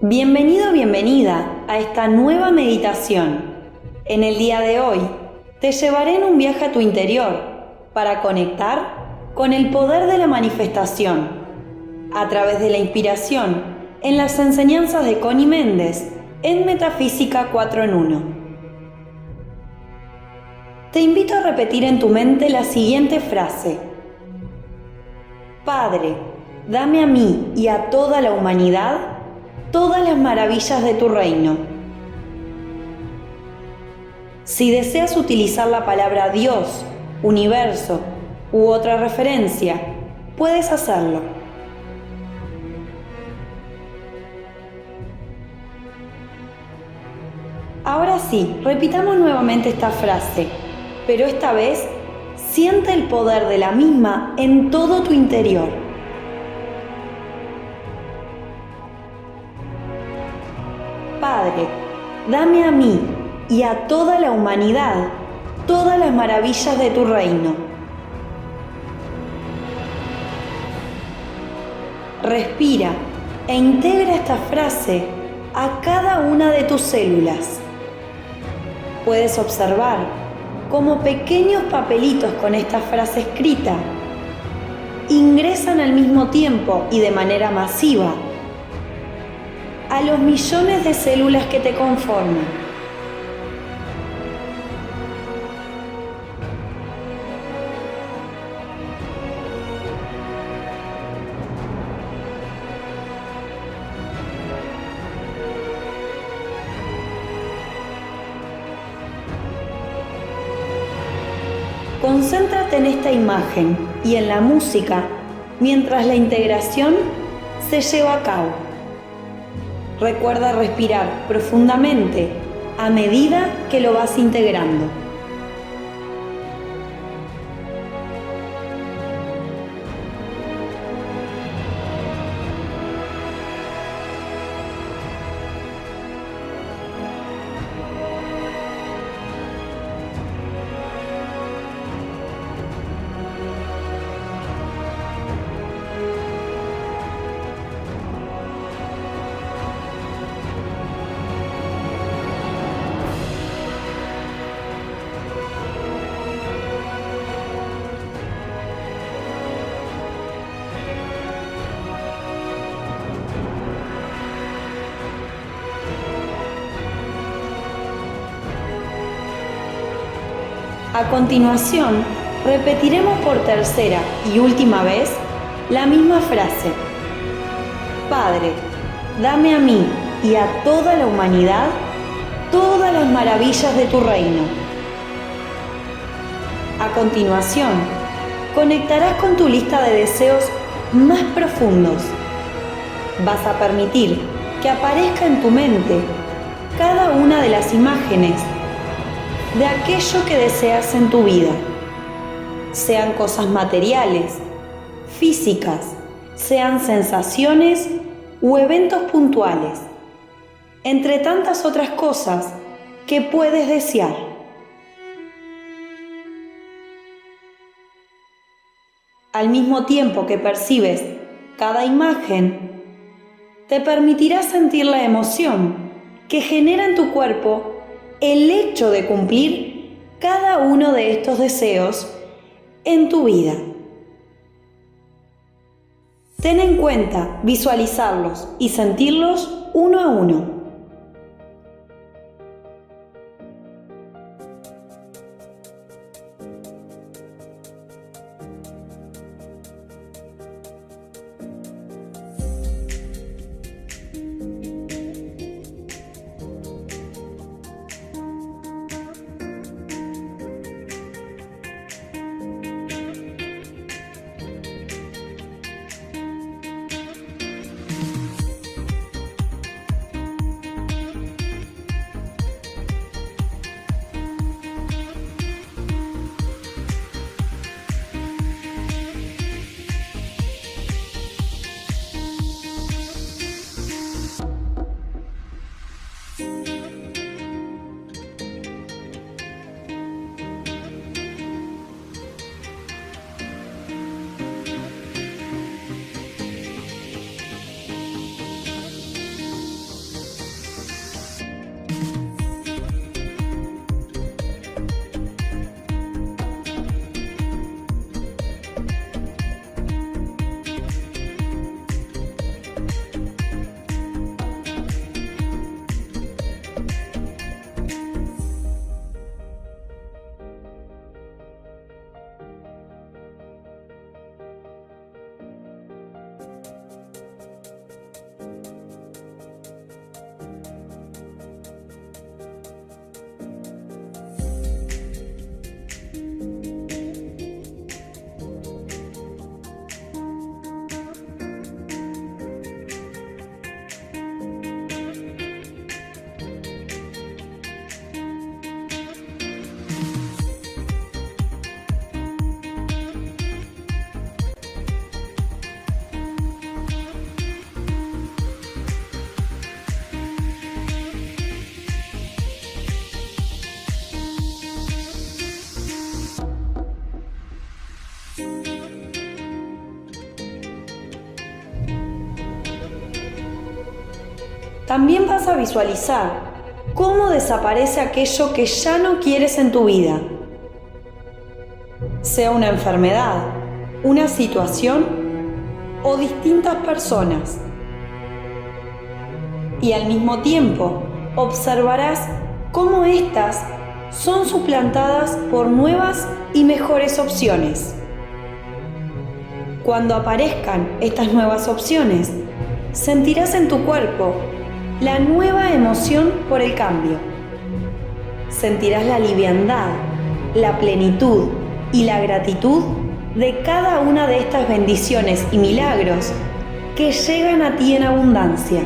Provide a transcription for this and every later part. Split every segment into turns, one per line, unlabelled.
Bienvenido, bienvenida a esta nueva meditación. En el día de hoy te llevaré en un viaje a tu interior para conectar con el poder de la manifestación a través de la inspiración en las enseñanzas de Connie Méndez en Metafísica 4 en 1. Te invito a repetir en tu mente la siguiente frase. Padre, dame a mí y a toda la humanidad todas las maravillas de tu reino. Si deseas utilizar la palabra Dios, universo u otra referencia, puedes hacerlo. Ahora sí, repitamos nuevamente esta frase, pero esta vez siente el poder de la misma en todo tu interior. Dame a mí y a toda la humanidad todas las maravillas de tu reino. Respira e integra esta frase a cada una de tus células. Puedes observar cómo pequeños papelitos con esta frase escrita ingresan al mismo tiempo y de manera masiva a los millones de células que te conforman. Concéntrate en esta imagen y en la música mientras la integración se lleva a cabo. Recuerda respirar profundamente a medida que lo vas integrando. A continuación, repetiremos por tercera y última vez la misma frase. Padre, dame a mí y a toda la humanidad todas las maravillas de tu reino. A continuación, conectarás con tu lista de deseos más profundos. Vas a permitir que aparezca en tu mente cada una de las imágenes de aquello que deseas en tu vida, sean cosas materiales, físicas, sean sensaciones u eventos puntuales, entre tantas otras cosas que puedes desear. Al mismo tiempo que percibes cada imagen, te permitirá sentir la emoción que genera en tu cuerpo el hecho de cumplir cada uno de estos deseos en tu vida. Ten en cuenta visualizarlos y sentirlos uno a uno. También vas a visualizar cómo desaparece aquello que ya no quieres en tu vida. Sea una enfermedad, una situación o distintas personas. Y al mismo tiempo observarás cómo éstas son suplantadas por nuevas y mejores opciones. Cuando aparezcan estas nuevas opciones, sentirás en tu cuerpo la nueva emoción por el cambio. Sentirás la liviandad, la plenitud y la gratitud de cada una de estas bendiciones y milagros que llegan a ti en abundancia.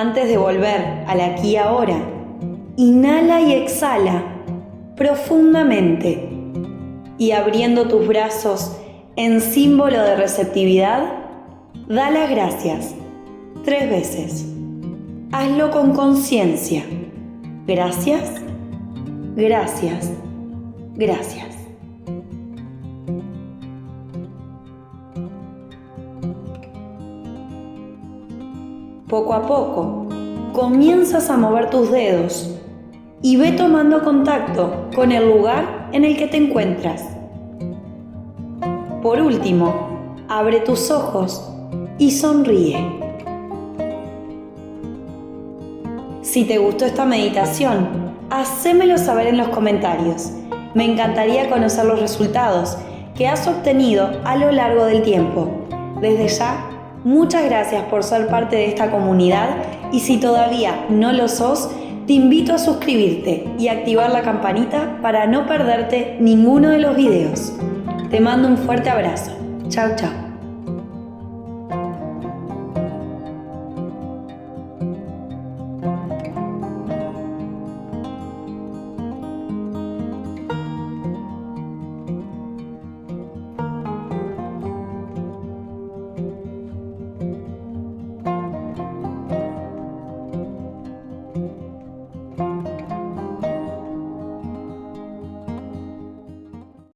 Antes de volver al aquí y ahora, inhala y exhala profundamente y abriendo tus brazos en símbolo de receptividad, da las gracias tres veces. Hazlo con conciencia. Gracias, gracias, gracias. Poco a poco, comienzas a mover tus dedos y ve tomando contacto con el lugar en el que te encuentras. Por último, abre tus ojos y sonríe. Si te gustó esta meditación, hacémelo saber en los comentarios. Me encantaría conocer los resultados que has obtenido a lo largo del tiempo. Desde ya, Muchas gracias por ser parte de esta comunidad y si todavía no lo sos, te invito a suscribirte y activar la campanita para no perderte ninguno de los videos. Te mando un fuerte abrazo. Chao, chao.